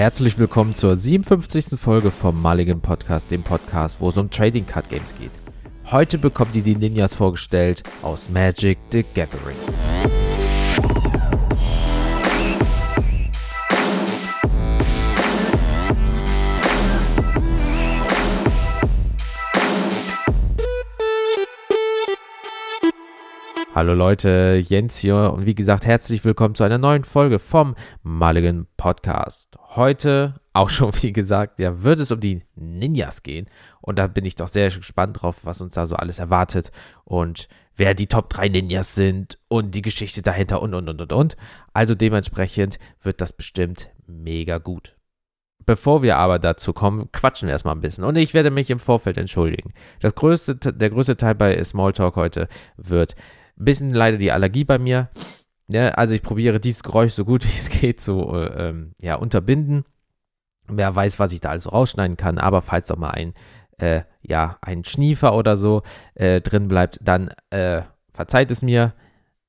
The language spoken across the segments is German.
herzlich willkommen zur 57. Folge vom Mulligan Podcast, dem Podcast, wo es um Trading Card Games geht. Heute bekommt ihr die Ninjas vorgestellt aus Magic the Gathering. Hallo Leute, Jens hier und wie gesagt, herzlich willkommen zu einer neuen Folge vom Mulligan Podcast. Heute, auch schon wie gesagt, ja, wird es um die Ninjas gehen und da bin ich doch sehr gespannt drauf, was uns da so alles erwartet und wer die Top 3 Ninjas sind und die Geschichte dahinter und und und und und. Also dementsprechend wird das bestimmt mega gut. Bevor wir aber dazu kommen, quatschen wir erstmal ein bisschen. Und ich werde mich im Vorfeld entschuldigen. Das größte, der größte Teil bei Smalltalk heute wird bisschen leider die Allergie bei mir. Ja, also ich probiere dieses Geräusch so gut wie es geht zu äh, ähm, ja, unterbinden. Wer weiß, was ich da alles rausschneiden kann, aber falls doch mal ein, äh, ja, ein Schniefer oder so äh, drin bleibt, dann äh, verzeiht es mir.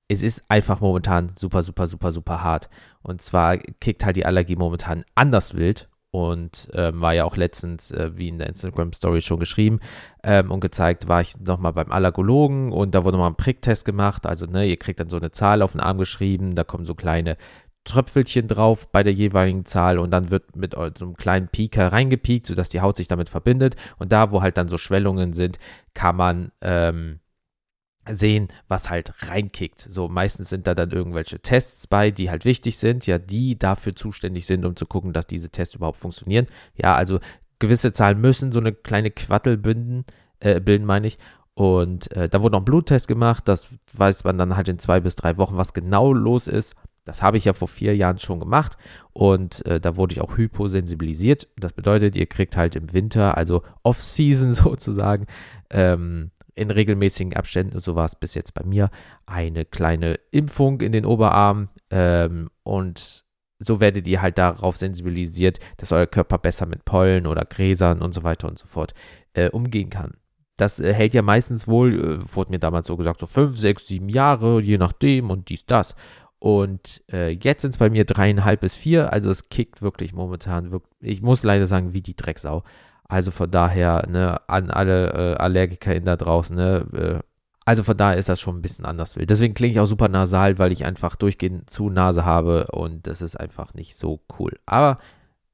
Es ist einfach momentan super, super, super, super hart. Und zwar kickt halt die Allergie momentan anders wild und ähm, war ja auch letztens, äh, wie in der Instagram-Story schon geschrieben ähm, und gezeigt, war ich nochmal beim Allergologen und da wurde nochmal ein Pricktest gemacht. Also, ne, ihr kriegt dann so eine Zahl auf den Arm geschrieben, da kommen so kleine Tröpfelchen drauf bei der jeweiligen Zahl und dann wird mit so einem kleinen Pieker reingepiekt, sodass die Haut sich damit verbindet. Und da, wo halt dann so Schwellungen sind, kann man ähm, sehen, was halt reinkickt. So meistens sind da dann irgendwelche Tests bei, die halt wichtig sind, ja, die dafür zuständig sind, um zu gucken, dass diese Tests überhaupt funktionieren. Ja, also gewisse Zahlen müssen so eine kleine Quattel binden, äh, bilden, meine ich. Und äh, da wurde noch ein Bluttest gemacht, das weiß man dann halt in zwei bis drei Wochen, was genau los ist. Das habe ich ja vor vier Jahren schon gemacht und äh, da wurde ich auch hyposensibilisiert. Das bedeutet, ihr kriegt halt im Winter, also Off-Season sozusagen, ähm, in regelmäßigen Abständen, so war es bis jetzt bei mir, eine kleine Impfung in den Oberarm ähm, und so werdet ihr halt darauf sensibilisiert, dass euer Körper besser mit Pollen oder Gräsern und so weiter und so fort äh, umgehen kann. Das äh, hält ja meistens wohl, äh, wurde mir damals so gesagt, so fünf, sechs, sieben Jahre, je nachdem und dies, das. Und äh, jetzt sind es bei mir dreieinhalb bis vier, also es kickt wirklich momentan, wirklich, ich muss leider sagen, wie die Drecksau. Also von daher, ne, an alle äh, AllergikerInnen da draußen, ne, äh, also von daher ist das schon ein bisschen anders wild. Deswegen klinge ich auch super nasal, weil ich einfach durchgehend zu Nase habe und das ist einfach nicht so cool. Aber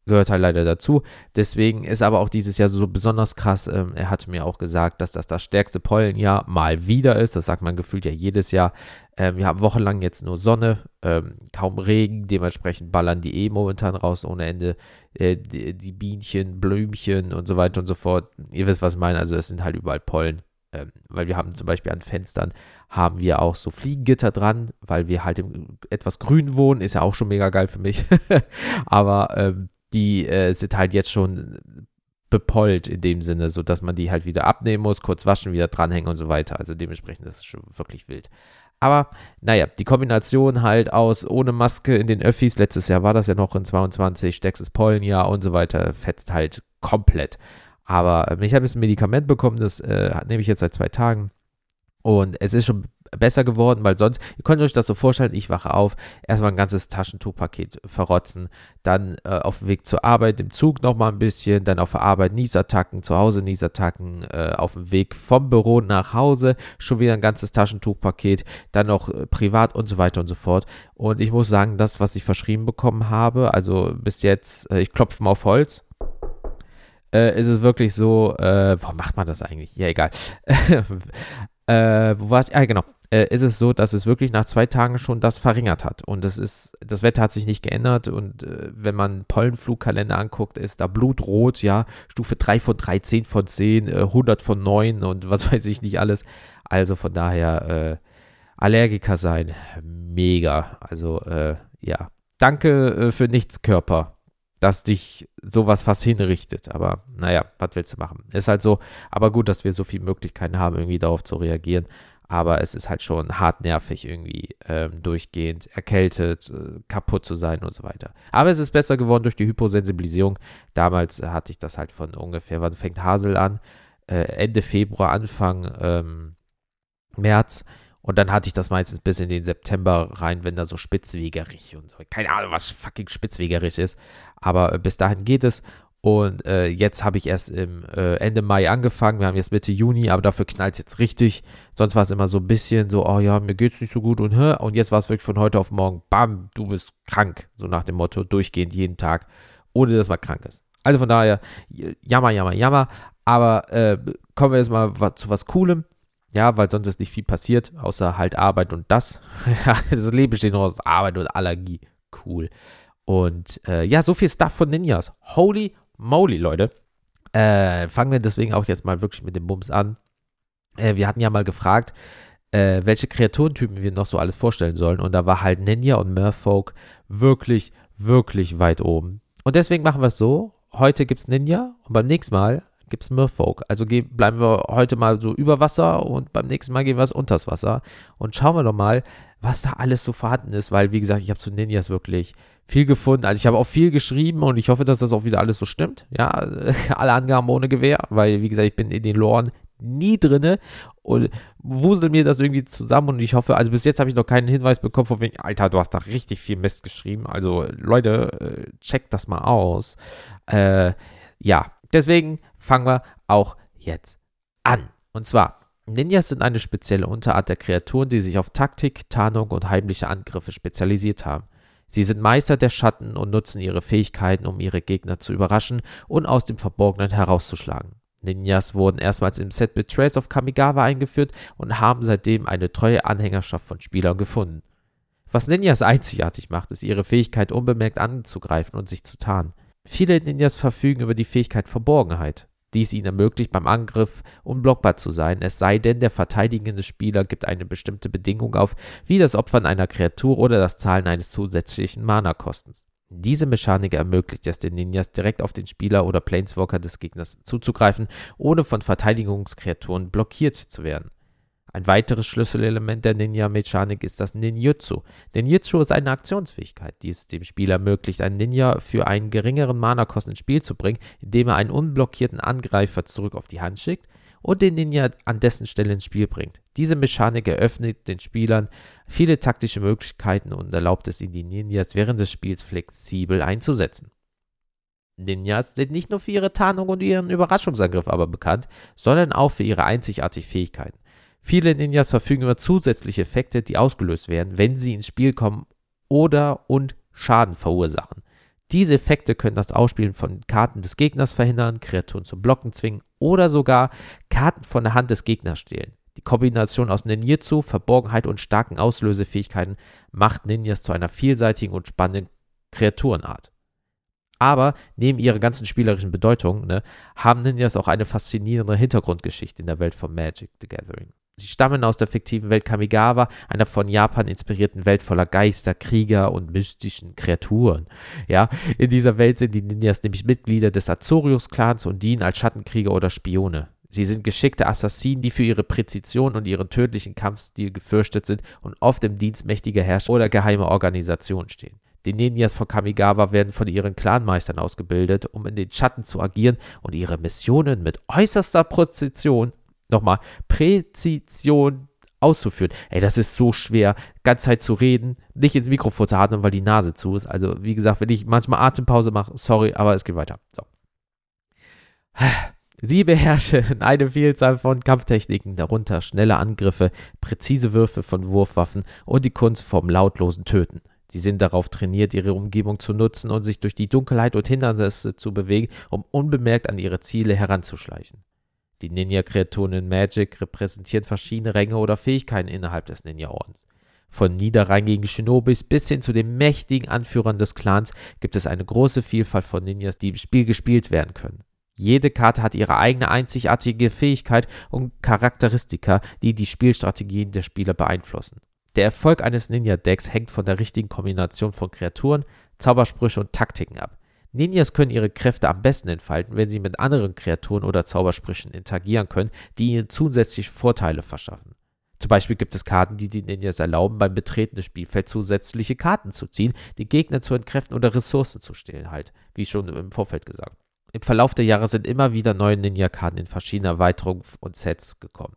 gehört halt leider dazu. Deswegen ist aber auch dieses Jahr so besonders krass. Ähm, er hatte mir auch gesagt, dass das das stärkste Pollenjahr mal wieder ist. Das sagt man gefühlt ja jedes Jahr. Ähm, wir haben wochenlang jetzt nur Sonne, ähm, kaum Regen. Dementsprechend ballern die eh momentan raus ohne Ende. Äh, die, die, Bienchen, Blümchen und so weiter und so fort. Ihr wisst, was ich meine. Also es sind halt überall Pollen. Ähm, weil wir haben zum Beispiel an Fenstern haben wir auch so Fliegengitter dran, weil wir halt im etwas grün wohnen. Ist ja auch schon mega geil für mich. aber ähm, die äh, sind halt jetzt schon bepollt in dem Sinne, sodass man die halt wieder abnehmen muss, kurz waschen, wieder dranhängen und so weiter. Also dementsprechend ist es schon wirklich wild. Aber naja, die Kombination halt aus ohne Maske in den Öffis, letztes Jahr war das ja noch in 22, stärkstes Pollenjahr und so weiter, fetzt halt komplett. Aber äh, ich habe jetzt ein Medikament bekommen, das äh, nehme ich jetzt seit zwei Tagen. Und es ist schon besser geworden, weil sonst, ihr könnt euch das so vorstellen, ich wache auf, erstmal ein ganzes Taschentuchpaket verrotzen, dann äh, auf dem Weg zur Arbeit im Zug nochmal ein bisschen, dann auf der Arbeit Niesattacken, zu Hause Niesattacken, äh, auf dem Weg vom Büro nach Hause schon wieder ein ganzes Taschentuchpaket, dann noch äh, privat und so weiter und so fort. Und ich muss sagen, das, was ich verschrieben bekommen habe, also bis jetzt, äh, ich klopfe mal auf Holz, äh, ist es wirklich so, äh, warum macht man das eigentlich? Ja, egal. äh, wo war ich? Ah, genau äh, ist es so, dass es wirklich nach zwei Tagen schon das verringert hat. Und das ist, das Wetter hat sich nicht geändert. Und äh, wenn man Pollenflugkalender anguckt, ist da blutrot, ja, Stufe 3 von 3, 10 von 10, äh, 100 von 9 und was weiß ich nicht alles. Also von daher, äh, Allergiker sein, mega. Also, äh, ja. Danke äh, für nichts, Körper dass dich sowas fast hinrichtet. Aber naja, was willst du machen? Ist halt so, aber gut, dass wir so viele Möglichkeiten haben, irgendwie darauf zu reagieren aber es ist halt schon hart nervig irgendwie ähm, durchgehend erkältet, äh, kaputt zu sein und so weiter. Aber es ist besser geworden durch die Hyposensibilisierung. Damals äh, hatte ich das halt von ungefähr, wann fängt Hasel an? Äh, Ende Februar, Anfang ähm, März. Und dann hatte ich das meistens bis in den September rein, wenn da so spitzwegerig und so. Keine Ahnung, was fucking spitzwegerig ist. Aber äh, bis dahin geht es. Und äh, jetzt habe ich erst im äh, Ende Mai angefangen. Wir haben jetzt Mitte Juni, aber dafür knallt es jetzt richtig. Sonst war es immer so ein bisschen so, oh ja, mir geht's nicht so gut und hä? Und jetzt war es wirklich von heute auf morgen, bam, du bist krank. So nach dem Motto, durchgehend jeden Tag, ohne dass man krank ist. Also von daher, jammer, jammer, jammer. Aber äh, kommen wir jetzt mal zu was Coolem. Ja, weil sonst ist nicht viel passiert, außer halt Arbeit und das. das Leben besteht nur aus Arbeit und Allergie. Cool. Und äh, ja, so viel Stuff von Ninjas. Holy moly, Leute. Äh, fangen wir deswegen auch jetzt mal wirklich mit dem Bums an. Äh, wir hatten ja mal gefragt, äh, welche Kreaturentypen wir noch so alles vorstellen sollen. Und da war halt Ninja und Merfolk wirklich, wirklich weit oben. Und deswegen machen wir es so. Heute gibt es Ninja und beim nächsten Mal gibt es Merfolk. Also bleiben wir heute mal so über Wasser und beim nächsten Mal gehen wir es unters Wasser. Und schauen wir doch mal, was da alles so vorhanden ist, weil, wie gesagt, ich habe zu Ninjas wirklich viel gefunden. Also ich habe auch viel geschrieben und ich hoffe, dass das auch wieder alles so stimmt. Ja, alle Angaben ohne Gewehr, weil, wie gesagt, ich bin in den Loren nie drinne und wusel mir das irgendwie zusammen und ich hoffe, also bis jetzt habe ich noch keinen Hinweis bekommen von wegen, Alter, du hast da richtig viel Mist geschrieben. Also Leute, äh, checkt das mal aus. Äh, ja, deswegen fangen wir auch jetzt an. Und zwar, Ninjas sind eine spezielle Unterart der Kreaturen, die sich auf Taktik, Tarnung und heimliche Angriffe spezialisiert haben. Sie sind Meister der Schatten und nutzen ihre Fähigkeiten, um ihre Gegner zu überraschen und aus dem Verborgenen herauszuschlagen. Ninjas wurden erstmals im Set Betrays of Kamigawa eingeführt und haben seitdem eine treue Anhängerschaft von Spielern gefunden. Was Ninjas einzigartig macht, ist ihre Fähigkeit, unbemerkt anzugreifen und sich zu tarnen. Viele Ninjas verfügen über die Fähigkeit Verborgenheit. Dies ihnen ermöglicht, beim Angriff unblockbar zu sein, es sei denn, der verteidigende Spieler gibt eine bestimmte Bedingung auf, wie das Opfern einer Kreatur oder das Zahlen eines zusätzlichen Mana-Kostens. Diese Mechanik ermöglicht es den Ninjas direkt auf den Spieler oder Planeswalker des Gegners zuzugreifen, ohne von Verteidigungskreaturen blockiert zu werden. Ein weiteres Schlüsselelement der Ninja-Mechanik ist das Ninjutsu. Ninjutsu ist eine Aktionsfähigkeit, die es dem Spieler ermöglicht, einen Ninja für einen geringeren Mana-Kosten ins Spiel zu bringen, indem er einen unblockierten Angreifer zurück auf die Hand schickt und den Ninja an dessen Stelle ins Spiel bringt. Diese Mechanik eröffnet den Spielern viele taktische Möglichkeiten und erlaubt es ihnen, die Ninjas während des Spiels flexibel einzusetzen. Ninjas sind nicht nur für ihre Tarnung und ihren Überraschungsangriff aber bekannt, sondern auch für ihre einzigartigen Fähigkeiten. Viele Ninjas verfügen über zusätzliche Effekte, die ausgelöst werden, wenn sie ins Spiel kommen oder und Schaden verursachen. Diese Effekte können das Ausspielen von Karten des Gegners verhindern, Kreaturen zum Blocken zwingen oder sogar Karten von der Hand des Gegners stehlen. Die Kombination aus Ninjutsu, Verborgenheit und starken Auslösefähigkeiten macht Ninjas zu einer vielseitigen und spannenden Kreaturenart. Aber neben ihrer ganzen spielerischen Bedeutung ne, haben Ninjas auch eine faszinierende Hintergrundgeschichte in der Welt von Magic the Gathering. Sie stammen aus der fiktiven Welt Kamigawa, einer von Japan inspirierten Welt voller Geister, Krieger und mystischen Kreaturen. Ja, in dieser Welt sind die Ninjas nämlich Mitglieder des Azorius-Clans und dienen als Schattenkrieger oder Spione. Sie sind geschickte Assassinen, die für ihre Präzision und ihren tödlichen Kampfstil gefürchtet sind und oft im Dienst mächtiger Herrscher oder geheimer Organisationen stehen. Die Ninjas von Kamigawa werden von ihren Clanmeistern ausgebildet, um in den Schatten zu agieren und ihre Missionen mit äußerster Präzision nochmal, Präzision auszuführen. Ey, das ist so schwer, ganz Zeit zu reden, nicht ins Mikrofon zu atmen, weil die Nase zu ist. Also, wie gesagt, wenn ich manchmal Atempause mache, sorry, aber es geht weiter. So. Sie beherrschen eine Vielzahl von Kampftechniken, darunter schnelle Angriffe, präzise Würfe von Wurfwaffen und die Kunst vom lautlosen Töten. Sie sind darauf trainiert, ihre Umgebung zu nutzen und sich durch die Dunkelheit und Hindernisse zu bewegen, um unbemerkt an ihre Ziele heranzuschleichen. Die Ninja-Kreaturen in Magic repräsentieren verschiedene Ränge oder Fähigkeiten innerhalb des Ninja-Ordens. Von niederrangigen Shinobis bis hin zu den mächtigen Anführern des Clans gibt es eine große Vielfalt von Ninjas, die im Spiel gespielt werden können. Jede Karte hat ihre eigene einzigartige Fähigkeit und Charakteristika, die die Spielstrategien der Spieler beeinflussen. Der Erfolg eines Ninja-Decks hängt von der richtigen Kombination von Kreaturen, Zaubersprüche und Taktiken ab. Ninjas können ihre Kräfte am besten entfalten, wenn sie mit anderen Kreaturen oder Zaubersprüchen interagieren können, die ihnen zusätzliche Vorteile verschaffen. Zum Beispiel gibt es Karten, die den Ninjas erlauben, beim Betreten des Spielfelds zusätzliche Karten zu ziehen, die Gegner zu entkräften oder Ressourcen zu stehlen, halt, wie schon im Vorfeld gesagt. Im Verlauf der Jahre sind immer wieder neue Ninja-Karten in verschiedenen Erweiterungen und Sets gekommen.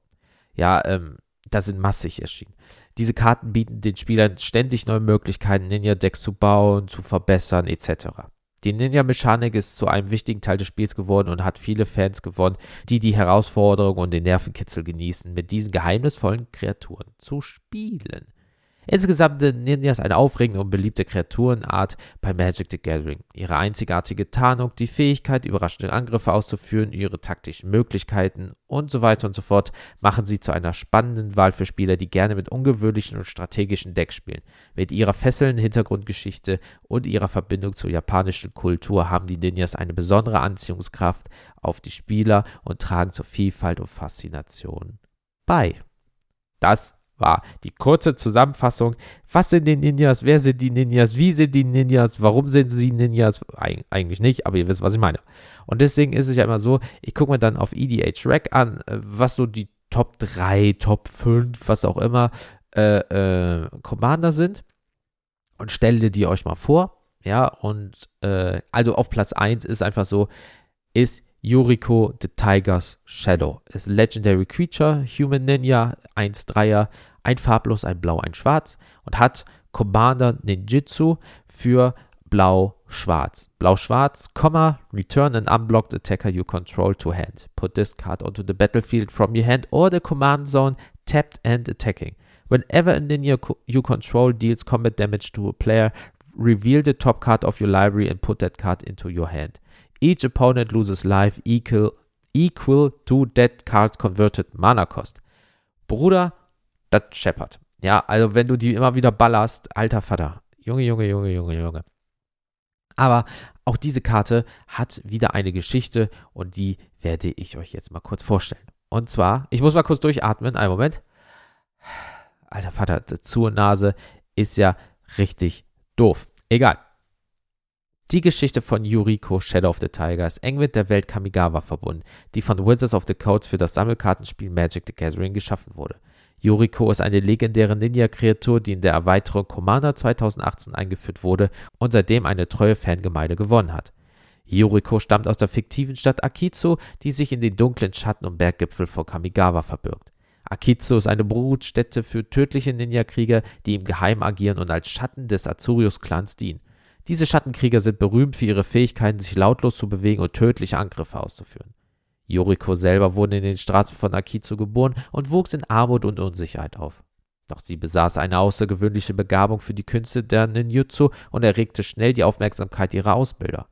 Ja, ähm, da sind massig erschienen. Diese Karten bieten den Spielern ständig neue Möglichkeiten, Ninja-Decks zu bauen, zu verbessern, etc. Die Ninja-Mechanik ist zu einem wichtigen Teil des Spiels geworden und hat viele Fans gewonnen, die die Herausforderung und den Nervenkitzel genießen, mit diesen geheimnisvollen Kreaturen zu spielen. Insgesamt sind Ninjas eine aufregende und beliebte Kreaturenart bei Magic the Gathering. Ihre einzigartige Tarnung, die Fähigkeit, überraschende Angriffe auszuführen, ihre taktischen Möglichkeiten und so weiter und so fort machen sie zu einer spannenden Wahl für Spieler, die gerne mit ungewöhnlichen und strategischen Decks spielen. Mit ihrer fesselnden Hintergrundgeschichte und ihrer Verbindung zur japanischen Kultur haben die Ninjas eine besondere Anziehungskraft auf die Spieler und tragen zur Vielfalt und Faszination bei. Das war die kurze Zusammenfassung. Was sind die Ninjas? Wer sind die Ninjas? Wie sind die Ninjas? Warum sind sie Ninjas? Eig eigentlich nicht, aber ihr wisst, was ich meine. Und deswegen ist es ja immer so, ich gucke mir dann auf EDH Rack an, äh, was so die Top 3, Top 5, was auch immer, äh, äh, Commander sind und stelle die euch mal vor. Ja, und äh, also auf Platz 1 ist einfach so, ist Yuriko the Tiger's Shadow. Ist Legendary Creature, Human Ninja, 1-3er, ein farblos, ein blau, ein schwarz und hat Commander Ninjitsu für blau-schwarz. Blau-schwarz, return an unblocked attacker you control to hand. Put this card onto the battlefield from your hand or the command zone, tapped and attacking. Whenever a ninja you control deals combat damage to a player, reveal the top card of your library and put that card into your hand. Each opponent loses life equal, equal to that card's converted mana cost. Bruder, das scheppert. Ja, also wenn du die immer wieder ballerst, alter Vater. Junge, Junge, Junge, Junge, Junge. Aber auch diese Karte hat wieder eine Geschichte und die werde ich euch jetzt mal kurz vorstellen. Und zwar, ich muss mal kurz durchatmen, einen Moment. Alter Vater, zu Nase ist ja richtig doof. Egal. Die Geschichte von Yuriko Shadow of the Tiger ist eng mit der Welt Kamigawa verbunden, die von Wizards of the Coast für das Sammelkartenspiel Magic the Gathering geschaffen wurde. Yuriko ist eine legendäre Ninja-Kreatur, die in der Erweiterung Commander 2018 eingeführt wurde und seitdem eine treue Fangemeinde gewonnen hat. Yuriko stammt aus der fiktiven Stadt Akizu, die sich in den dunklen Schatten und Berggipfel von Kamigawa verbirgt. Akizu ist eine Brutstätte für tödliche Ninja-Krieger, die im Geheim agieren und als Schatten des Azurius-Clans dienen. Diese Schattenkrieger sind berühmt für ihre Fähigkeiten, sich lautlos zu bewegen und tödliche Angriffe auszuführen. Yoriko selber wurde in den Straßen von Akizu geboren und wuchs in Armut und Unsicherheit auf. Doch sie besaß eine außergewöhnliche Begabung für die Künste der Ninjutsu und erregte schnell die Aufmerksamkeit ihrer Ausbilder.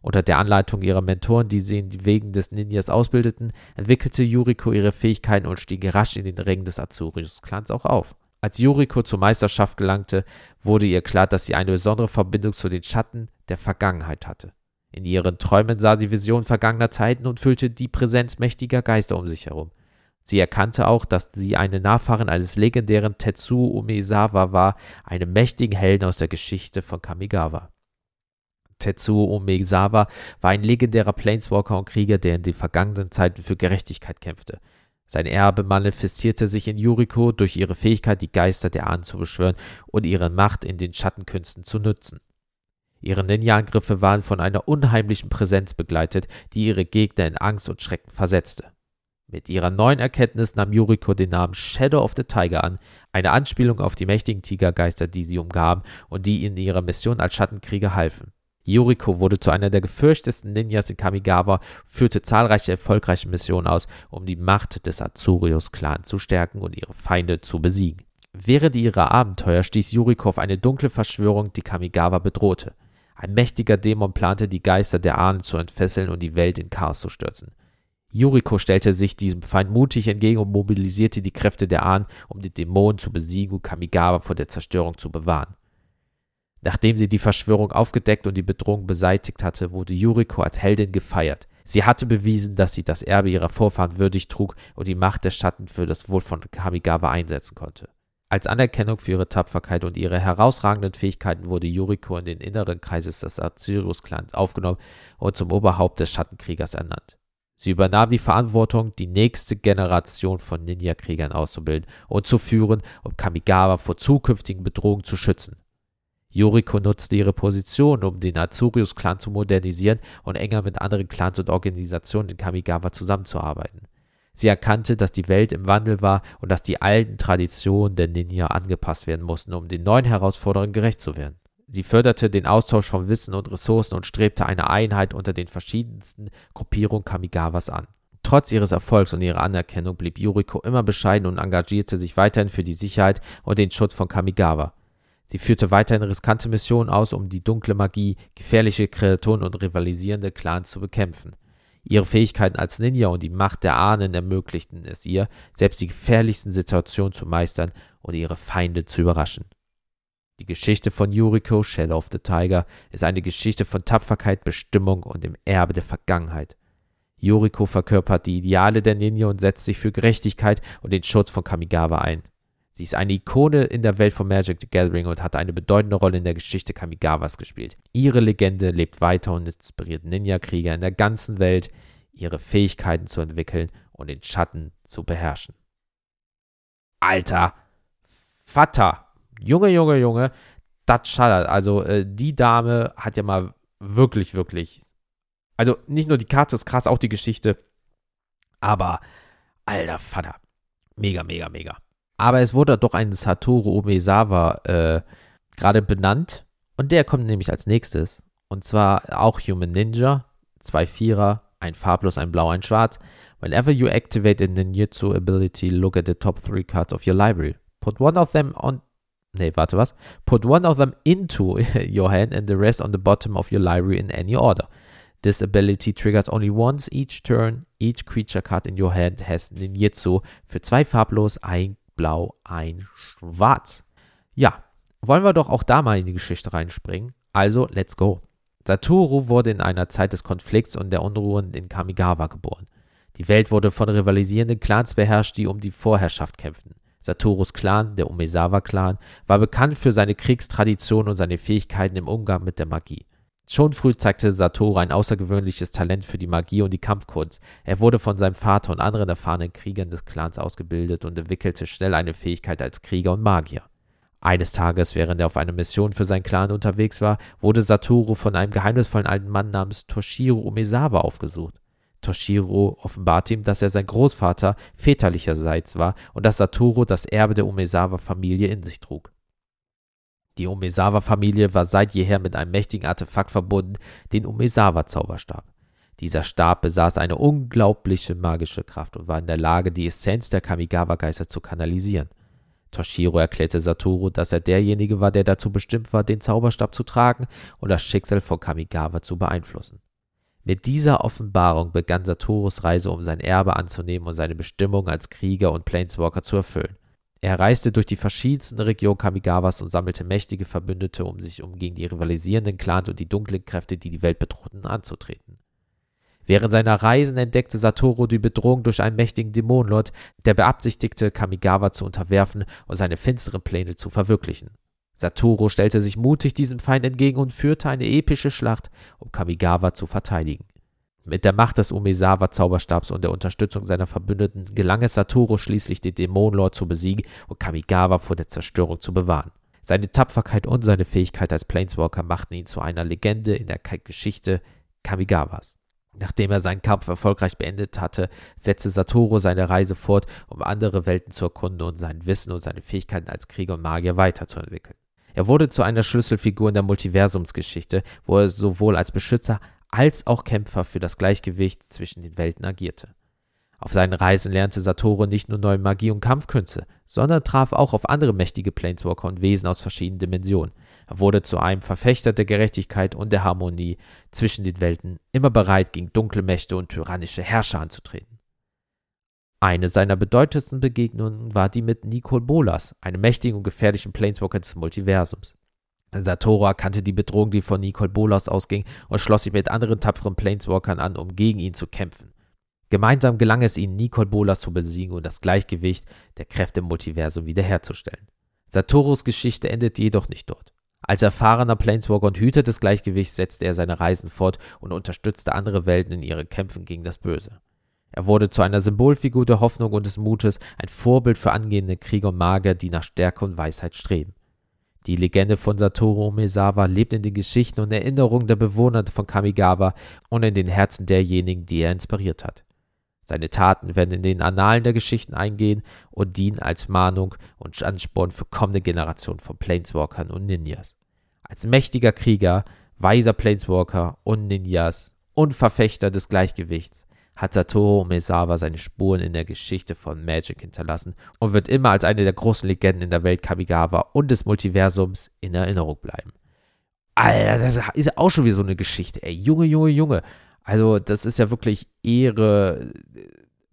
Unter der Anleitung ihrer Mentoren, die sie in den Wegen des Ninjas ausbildeten, entwickelte Yuriko ihre Fähigkeiten und stieg rasch in den Rängen des Azurius-Clans auch auf. Als Yuriko zur Meisterschaft gelangte, wurde ihr klar, dass sie eine besondere Verbindung zu den Schatten der Vergangenheit hatte. In ihren Träumen sah sie Visionen vergangener Zeiten und fühlte die Präsenz mächtiger Geister um sich herum. Sie erkannte auch, dass sie eine Nachfahrin eines legendären Tetsu Umezawa war, einem mächtigen Helden aus der Geschichte von Kamigawa. Tetsu Umezawa war ein legendärer Planeswalker und Krieger, der in den vergangenen Zeiten für Gerechtigkeit kämpfte. Sein Erbe manifestierte sich in Yuriko durch ihre Fähigkeit, die Geister der Ahnen zu beschwören und ihre Macht in den Schattenkünsten zu nutzen. Ihre Ninja-Angriffe waren von einer unheimlichen Präsenz begleitet, die ihre Gegner in Angst und Schrecken versetzte. Mit ihrer neuen Erkenntnis nahm Yuriko den Namen Shadow of the Tiger an, eine Anspielung auf die mächtigen Tigergeister, die sie umgaben und die in ihrer Mission als Schattenkrieger halfen. Yuriko wurde zu einer der gefürchtesten Ninjas in Kamigawa, führte zahlreiche erfolgreiche Missionen aus, um die Macht des Azurius-Clans zu stärken und ihre Feinde zu besiegen. Während ihrer Abenteuer stieß Yuriko auf eine dunkle Verschwörung, die Kamigawa bedrohte. Ein mächtiger Dämon plante, die Geister der Ahnen zu entfesseln und die Welt in Chaos zu stürzen. Yuriko stellte sich diesem Feind mutig entgegen und mobilisierte die Kräfte der Ahnen, um die Dämonen zu besiegen und Kamigawa vor der Zerstörung zu bewahren. Nachdem sie die Verschwörung aufgedeckt und die Bedrohung beseitigt hatte, wurde Yuriko als Heldin gefeiert. Sie hatte bewiesen, dass sie das Erbe ihrer Vorfahren würdig trug und die Macht der Schatten für das Wohl von Kamigawa einsetzen konnte. Als Anerkennung für ihre Tapferkeit und ihre herausragenden Fähigkeiten wurde Yuriko in den inneren Kreises des Azirius-Clans aufgenommen und zum Oberhaupt des Schattenkriegers ernannt. Sie übernahm die Verantwortung, die nächste Generation von Ninja-Kriegern auszubilden und zu führen, um Kamigawa vor zukünftigen Bedrohungen zu schützen. Yuriko nutzte ihre Position, um den Azurius-Clan zu modernisieren und enger mit anderen Clans und Organisationen in Kamigawa zusammenzuarbeiten. Sie erkannte, dass die Welt im Wandel war und dass die alten Traditionen der Ninja angepasst werden mussten, um den neuen Herausforderungen gerecht zu werden. Sie förderte den Austausch von Wissen und Ressourcen und strebte eine Einheit unter den verschiedensten Gruppierungen Kamigawas an. Trotz ihres Erfolgs und ihrer Anerkennung blieb Yuriko immer bescheiden und engagierte sich weiterhin für die Sicherheit und den Schutz von Kamigawa. Sie führte weiterhin riskante Missionen aus, um die dunkle Magie, gefährliche Kreaturen und rivalisierende Clans zu bekämpfen. Ihre Fähigkeiten als Ninja und die Macht der Ahnen ermöglichten es ihr, selbst die gefährlichsten Situationen zu meistern und ihre Feinde zu überraschen. Die Geschichte von Yuriko, Shadow of the Tiger, ist eine Geschichte von Tapferkeit, Bestimmung und dem Erbe der Vergangenheit. Yuriko verkörpert die Ideale der Ninja und setzt sich für Gerechtigkeit und den Schutz von Kamigawa ein. Sie ist eine Ikone in der Welt von Magic the Gathering und hat eine bedeutende Rolle in der Geschichte Kamigawas gespielt. Ihre Legende lebt weiter und inspiriert Ninja-Krieger in der ganzen Welt, ihre Fähigkeiten zu entwickeln und den Schatten zu beherrschen. Alter Vater! Junge, Junge, Junge, das schallert. Also äh, die Dame hat ja mal wirklich, wirklich. Also nicht nur die Karte ist krass, auch die Geschichte. Aber, alter Vater. Mega, mega, mega. Aber es wurde doch ein Satoru Umezawa äh, gerade benannt. Und der kommt nämlich als nächstes. Und zwar auch Human Ninja. Zwei Vierer, ein farblos, ein blau, ein schwarz. Whenever you activate a ninjutsu ability, look at the top three cards of your library. Put one of them on Nee, warte, was? Put one of them into your hand and the rest on the bottom of your library in any order. This ability triggers only once each turn. Each creature card in your hand has Ninjutsu für zwei farblos, ein blau, ein schwarz. Ja, wollen wir doch auch da mal in die Geschichte reinspringen. Also, let's go. Satoru wurde in einer Zeit des Konflikts und der Unruhen in Kamigawa geboren. Die Welt wurde von rivalisierenden Clans beherrscht, die um die Vorherrschaft kämpften. Satorus Clan, der Umezawa-Clan, war bekannt für seine Kriegstradition und seine Fähigkeiten im Umgang mit der Magie. Schon früh zeigte Satoru ein außergewöhnliches Talent für die Magie und die Kampfkunst. Er wurde von seinem Vater und anderen erfahrenen Kriegern des Clans ausgebildet und entwickelte schnell eine Fähigkeit als Krieger und Magier. Eines Tages, während er auf einer Mission für seinen Clan unterwegs war, wurde Satoru von einem geheimnisvollen alten Mann namens Toshiro Umezawa aufgesucht. Toshiro offenbart ihm, dass er sein Großvater väterlicherseits war und dass Satoru das Erbe der Umezawa-Familie in sich trug. Die Umezawa-Familie war seit jeher mit einem mächtigen Artefakt verbunden, den Umezawa-Zauberstab. Dieser Stab besaß eine unglaubliche magische Kraft und war in der Lage, die Essenz der Kamigawa-Geister zu kanalisieren. Toshiro erklärte Satoru, dass er derjenige war, der dazu bestimmt war, den Zauberstab zu tragen und das Schicksal von Kamigawa zu beeinflussen. Mit dieser Offenbarung begann Saturus Reise, um sein Erbe anzunehmen und seine Bestimmung als Krieger und Planeswalker zu erfüllen. Er reiste durch die verschiedensten Regionen Kamigawas und sammelte mächtige Verbündete, um sich um gegen die rivalisierenden Clans und die dunklen Kräfte, die die Welt bedrohten, anzutreten. Während seiner Reisen entdeckte Satoru die Bedrohung durch einen mächtigen Dämonenlord, der beabsichtigte, Kamigawa zu unterwerfen und seine finsteren Pläne zu verwirklichen. Satoru stellte sich mutig diesem Feind entgegen und führte eine epische Schlacht, um Kamigawa zu verteidigen. Mit der Macht des Umezawa-Zauberstabs und der Unterstützung seiner Verbündeten gelang es Satoru schließlich, den Dämonenlord zu besiegen und Kamigawa vor der Zerstörung zu bewahren. Seine Tapferkeit und seine Fähigkeit als Planeswalker machten ihn zu einer Legende in der Geschichte Kamigawas. Nachdem er seinen Kampf erfolgreich beendet hatte, setzte Satoru seine Reise fort, um andere Welten zu erkunden und sein Wissen und seine Fähigkeiten als Krieger und Magier weiterzuentwickeln. Er wurde zu einer Schlüsselfigur in der Multiversumsgeschichte, wo er sowohl als Beschützer als auch Kämpfer für das Gleichgewicht zwischen den Welten agierte. Auf seinen Reisen lernte Satoru nicht nur neue Magie und Kampfkünste, sondern traf auch auf andere mächtige Planeswalker und Wesen aus verschiedenen Dimensionen. Er wurde zu einem Verfechter der Gerechtigkeit und der Harmonie zwischen den Welten, immer bereit, gegen dunkle Mächte und tyrannische Herrscher anzutreten. Eine seiner bedeutendsten Begegnungen war die mit Nicole Bolas, einem mächtigen und gefährlichen Planeswalker des Multiversums. Satoru erkannte die Bedrohung, die von Nicole Bolas ausging, und schloss sich mit anderen tapferen Planeswalkern an, um gegen ihn zu kämpfen. Gemeinsam gelang es ihnen, Nicole Bolas zu besiegen und das Gleichgewicht der Kräfte im Multiversum wiederherzustellen. Satorus Geschichte endet jedoch nicht dort. Als erfahrener Planeswalker und Hüter des Gleichgewichts setzte er seine Reisen fort und unterstützte andere Welten in ihren Kämpfen gegen das Böse. Er wurde zu einer Symbolfigur der Hoffnung und des Mutes, ein Vorbild für angehende Krieger und Magier, die nach Stärke und Weisheit streben. Die Legende von Satoru Umezawa lebt in den Geschichten und Erinnerungen der Bewohner von Kamigawa und in den Herzen derjenigen, die er inspiriert hat. Seine Taten werden in den Annalen der Geschichten eingehen und dienen als Mahnung und Ansporn für kommende Generationen von Planeswalkern und Ninjas. Als mächtiger Krieger, weiser Planeswalker und Ninjas und Verfechter des Gleichgewichts hat Satoru Umezawa seine Spuren in der Geschichte von Magic hinterlassen und wird immer als eine der großen Legenden in der Welt Kamigawa und des Multiversums in Erinnerung bleiben. Alter, das ist auch schon wieder so eine Geschichte, ey. Junge, Junge, Junge. Also, das ist ja wirklich Ehre,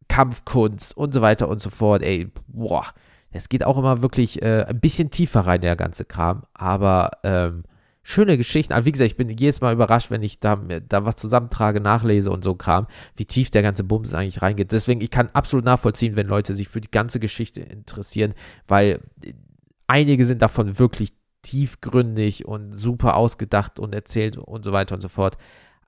Kampfkunst und so weiter und so fort. Ey, boah. Es geht auch immer wirklich äh, ein bisschen tiefer rein, der ganze Kram. Aber ähm, schöne Geschichten. Also wie gesagt, ich bin jedes Mal überrascht, wenn ich da, da was zusammentrage, nachlese und so Kram, wie tief der ganze Bums eigentlich reingeht. Deswegen, ich kann absolut nachvollziehen, wenn Leute sich für die ganze Geschichte interessieren, weil einige sind davon wirklich tiefgründig und super ausgedacht und erzählt und so weiter und so fort.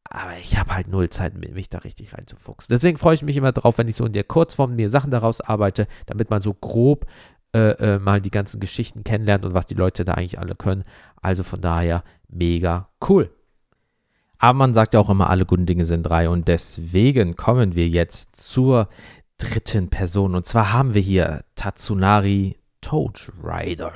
Aber ich habe halt null Zeit, mich da richtig reinzufuchsen. Deswegen freue ich mich immer drauf, wenn ich so in der Kurzform mir Sachen daraus arbeite, damit man so grob äh, äh, mal die ganzen Geschichten kennenlernt und was die Leute da eigentlich alle können. Also von daher mega cool. Aber man sagt ja auch immer, alle guten Dinge sind drei und deswegen kommen wir jetzt zur dritten Person. Und zwar haben wir hier Tatsunari Toad Rider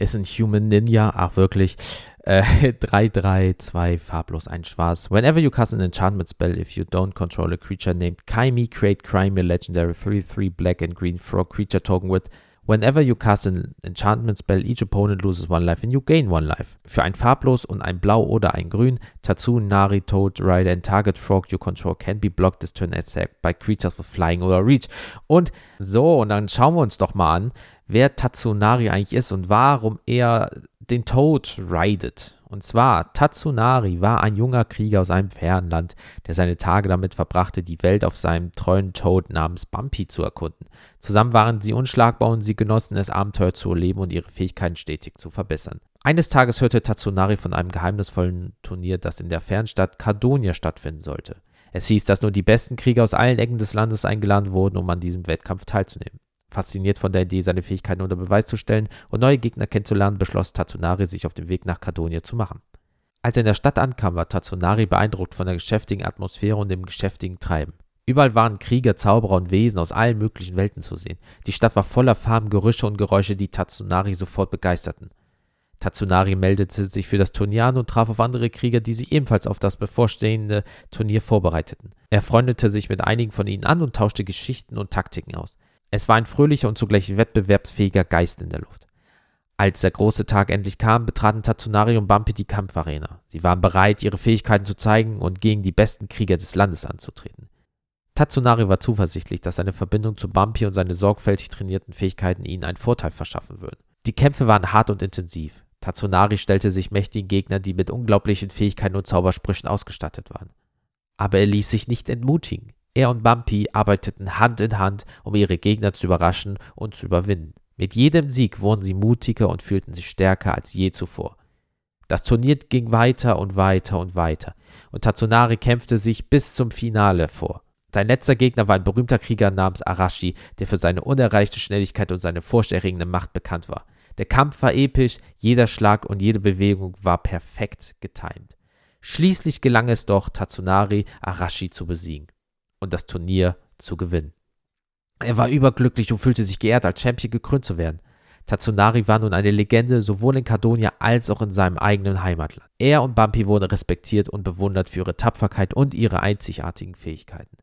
ist ein Human Ninja, ach wirklich. Äh, 3, 3, 2, farblos, ein Schwarz. Whenever you cast an enchantment spell, if you don't control a creature named Kaimi, create Crimea legendary 3, 3 black and green frog creature token with Whenever you cast an enchantment spell, each opponent loses one life and you gain one life. Für ein farblos und ein blau oder ein grün, Tatsu, Nari, Toad, Rider and target frog you control can be blocked this turn attack by creatures with flying oder reach. Und so, und dann schauen wir uns doch mal an, wer Tatsunari eigentlich ist und warum er den Tod ridet. Und zwar, Tatsunari war ein junger Krieger aus einem fernen Land, der seine Tage damit verbrachte, die Welt auf seinem treuen Tod namens Bumpy zu erkunden. Zusammen waren sie unschlagbar und sie genossen es, Abenteuer zu erleben und ihre Fähigkeiten stetig zu verbessern. Eines Tages hörte Tatsunari von einem geheimnisvollen Turnier, das in der Fernstadt Cardonia stattfinden sollte. Es hieß, dass nur die besten Krieger aus allen Ecken des Landes eingeladen wurden, um an diesem Wettkampf teilzunehmen. Fasziniert von der Idee, seine Fähigkeiten unter Beweis zu stellen und neue Gegner kennenzulernen, beschloss Tatsunari, sich auf den Weg nach Kadonia zu machen. Als er in der Stadt ankam, war Tatsunari beeindruckt von der geschäftigen Atmosphäre und dem geschäftigen Treiben. Überall waren Krieger, Zauberer und Wesen aus allen möglichen Welten zu sehen. Die Stadt war voller Farben, Gerüche und Geräusche, die Tatsunari sofort begeisterten. Tatsunari meldete sich für das Turnier an und traf auf andere Krieger, die sich ebenfalls auf das bevorstehende Turnier vorbereiteten. Er freundete sich mit einigen von ihnen an und tauschte Geschichten und Taktiken aus. Es war ein fröhlicher und zugleich wettbewerbsfähiger Geist in der Luft. Als der große Tag endlich kam, betraten Tatsunari und Bumpy die Kampfarena. Sie waren bereit, ihre Fähigkeiten zu zeigen und gegen die besten Krieger des Landes anzutreten. Tatsunari war zuversichtlich, dass seine Verbindung zu Bumpy und seine sorgfältig trainierten Fähigkeiten ihnen einen Vorteil verschaffen würden. Die Kämpfe waren hart und intensiv. Tatsunari stellte sich mächtigen Gegnern, die mit unglaublichen Fähigkeiten und Zaubersprüchen ausgestattet waren. Aber er ließ sich nicht entmutigen. Er und Bumpy arbeiteten Hand in Hand, um ihre Gegner zu überraschen und zu überwinden. Mit jedem Sieg wurden sie mutiger und fühlten sich stärker als je zuvor. Das Turnier ging weiter und weiter und weiter, und Tatsunari kämpfte sich bis zum Finale vor. Sein letzter Gegner war ein berühmter Krieger namens Arashi, der für seine unerreichte Schnelligkeit und seine furchterregende Macht bekannt war. Der Kampf war episch, jeder Schlag und jede Bewegung war perfekt getimt. Schließlich gelang es doch, Tatsunari Arashi zu besiegen und das Turnier zu gewinnen. Er war überglücklich und fühlte sich geehrt, als Champion gekrönt zu werden. Tatsunari war nun eine Legende, sowohl in Cardonia als auch in seinem eigenen Heimatland. Er und Bumpy wurden respektiert und bewundert für ihre Tapferkeit und ihre einzigartigen Fähigkeiten.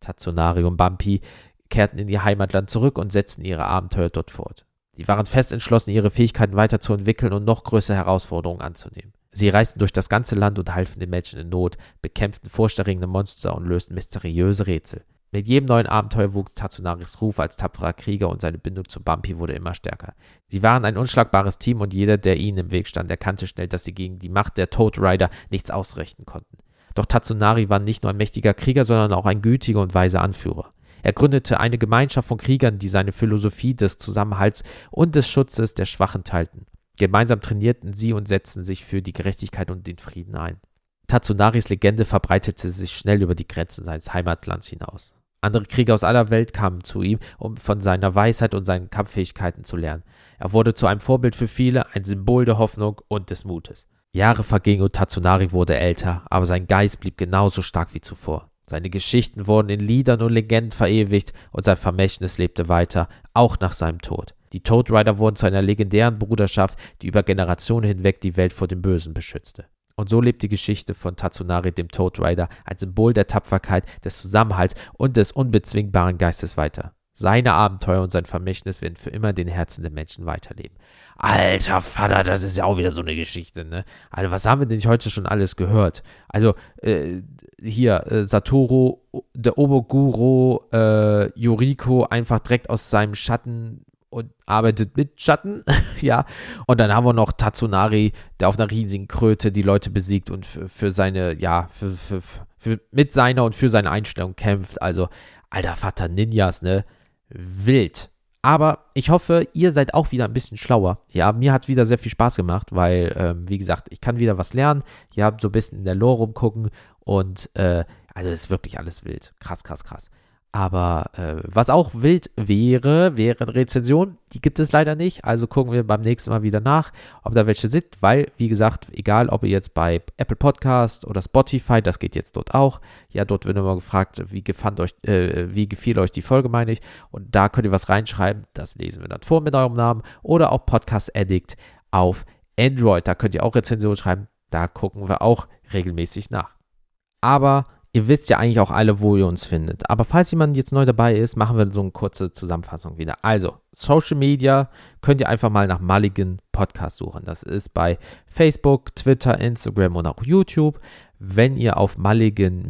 Tatsunari und Bumpy kehrten in ihr Heimatland zurück und setzten ihre Abenteuer dort fort. Sie waren fest entschlossen, ihre Fähigkeiten weiterzuentwickeln und noch größere Herausforderungen anzunehmen. Sie reisten durch das ganze Land und halfen den Menschen in Not, bekämpften furchterregende Monster und lösten mysteriöse Rätsel. Mit jedem neuen Abenteuer wuchs Tatsunaris Ruf als tapferer Krieger und seine Bindung zu Bumpy wurde immer stärker. Sie waren ein unschlagbares Team und jeder, der ihnen im Weg stand, erkannte schnell, dass sie gegen die Macht der Toad Rider nichts ausrichten konnten. Doch Tatsunari war nicht nur ein mächtiger Krieger, sondern auch ein gütiger und weiser Anführer. Er gründete eine Gemeinschaft von Kriegern, die seine Philosophie des Zusammenhalts und des Schutzes der Schwachen teilten. Gemeinsam trainierten sie und setzten sich für die Gerechtigkeit und den Frieden ein. Tatsunaris Legende verbreitete sich schnell über die Grenzen seines Heimatlands hinaus. Andere Krieger aus aller Welt kamen zu ihm, um von seiner Weisheit und seinen Kampffähigkeiten zu lernen. Er wurde zu einem Vorbild für viele, ein Symbol der Hoffnung und des Mutes. Jahre vergingen und Tatsunari wurde älter, aber sein Geist blieb genauso stark wie zuvor. Seine Geschichten wurden in Liedern und Legenden verewigt und sein Vermächtnis lebte weiter, auch nach seinem Tod. Die Toad Rider wurden zu einer legendären Bruderschaft, die über Generationen hinweg die Welt vor dem Bösen beschützte. Und so lebt die Geschichte von Tatsunari, dem Toad Rider, ein Symbol der Tapferkeit, des Zusammenhalts und des unbezwingbaren Geistes weiter. Seine Abenteuer und sein Vermächtnis werden für immer den Herzen der Menschen weiterleben. Alter Vater, das ist ja auch wieder so eine Geschichte, ne? Also, was haben wir denn heute schon alles gehört? Also, äh, hier, äh, Satoru, der Oboguro, äh, Yoriko einfach direkt aus seinem Schatten und arbeitet mit Schatten, ja. Und dann haben wir noch Tatsunari, der auf einer riesigen Kröte die Leute besiegt und für, für seine, ja, für, für, für, mit seiner und für seine Einstellung kämpft. Also, alter Vater, Ninjas, ne? Wild. Aber ich hoffe, ihr seid auch wieder ein bisschen schlauer. Ja, mir hat wieder sehr viel Spaß gemacht, weil, ähm, wie gesagt, ich kann wieder was lernen. Ihr habt so ein bisschen in der Lore rumgucken und, äh, also ist wirklich alles wild. Krass, krass, krass. Aber äh, was auch wild wäre, wäre eine Rezension. Die gibt es leider nicht. Also gucken wir beim nächsten Mal wieder nach, ob da welche sind. Weil, wie gesagt, egal ob ihr jetzt bei Apple Podcast oder Spotify, das geht jetzt dort auch. Ja, dort wird immer gefragt, wie, gefand euch, äh, wie gefiel euch die Folge, meine ich. Und da könnt ihr was reinschreiben. Das lesen wir dann vor mit eurem Namen. Oder auch Podcast Addict auf Android. Da könnt ihr auch Rezensionen schreiben. Da gucken wir auch regelmäßig nach. Aber Ihr wisst ja eigentlich auch alle, wo ihr uns findet. Aber falls jemand jetzt neu dabei ist, machen wir so eine kurze Zusammenfassung wieder. Also, Social Media könnt ihr einfach mal nach Mulligan Podcast suchen. Das ist bei Facebook, Twitter, Instagram und auch YouTube. Wenn ihr auf Mulligan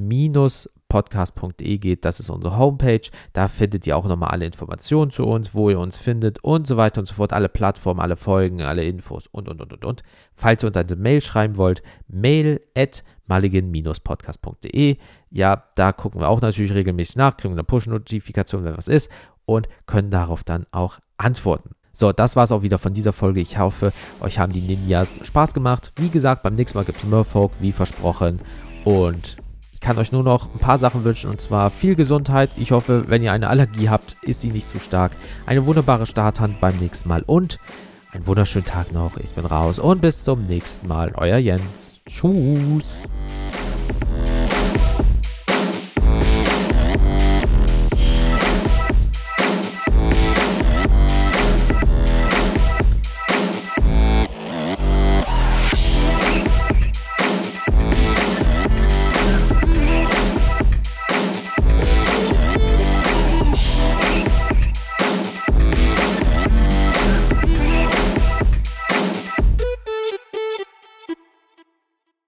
podcast.de geht. Das ist unsere Homepage. Da findet ihr auch nochmal alle Informationen zu uns, wo ihr uns findet und so weiter und so fort. Alle Plattformen, alle Folgen, alle Infos und, und, und, und, und. Falls ihr uns eine Mail schreiben wollt, mail at mulligan-podcast.de. Ja, da gucken wir auch natürlich regelmäßig nach, kriegen eine Push-Notifikation, wenn was ist und können darauf dann auch antworten. So, das war es auch wieder von dieser Folge. Ich hoffe, euch haben die Ninjas Spaß gemacht. Wie gesagt, beim nächsten Mal gibt es Murfolk, wie versprochen. Und kann euch nur noch ein paar Sachen wünschen und zwar viel Gesundheit. Ich hoffe, wenn ihr eine Allergie habt, ist sie nicht zu stark. Eine wunderbare Starthand beim nächsten Mal und einen wunderschönen Tag noch. Ich bin raus und bis zum nächsten Mal. Euer Jens. Tschüss.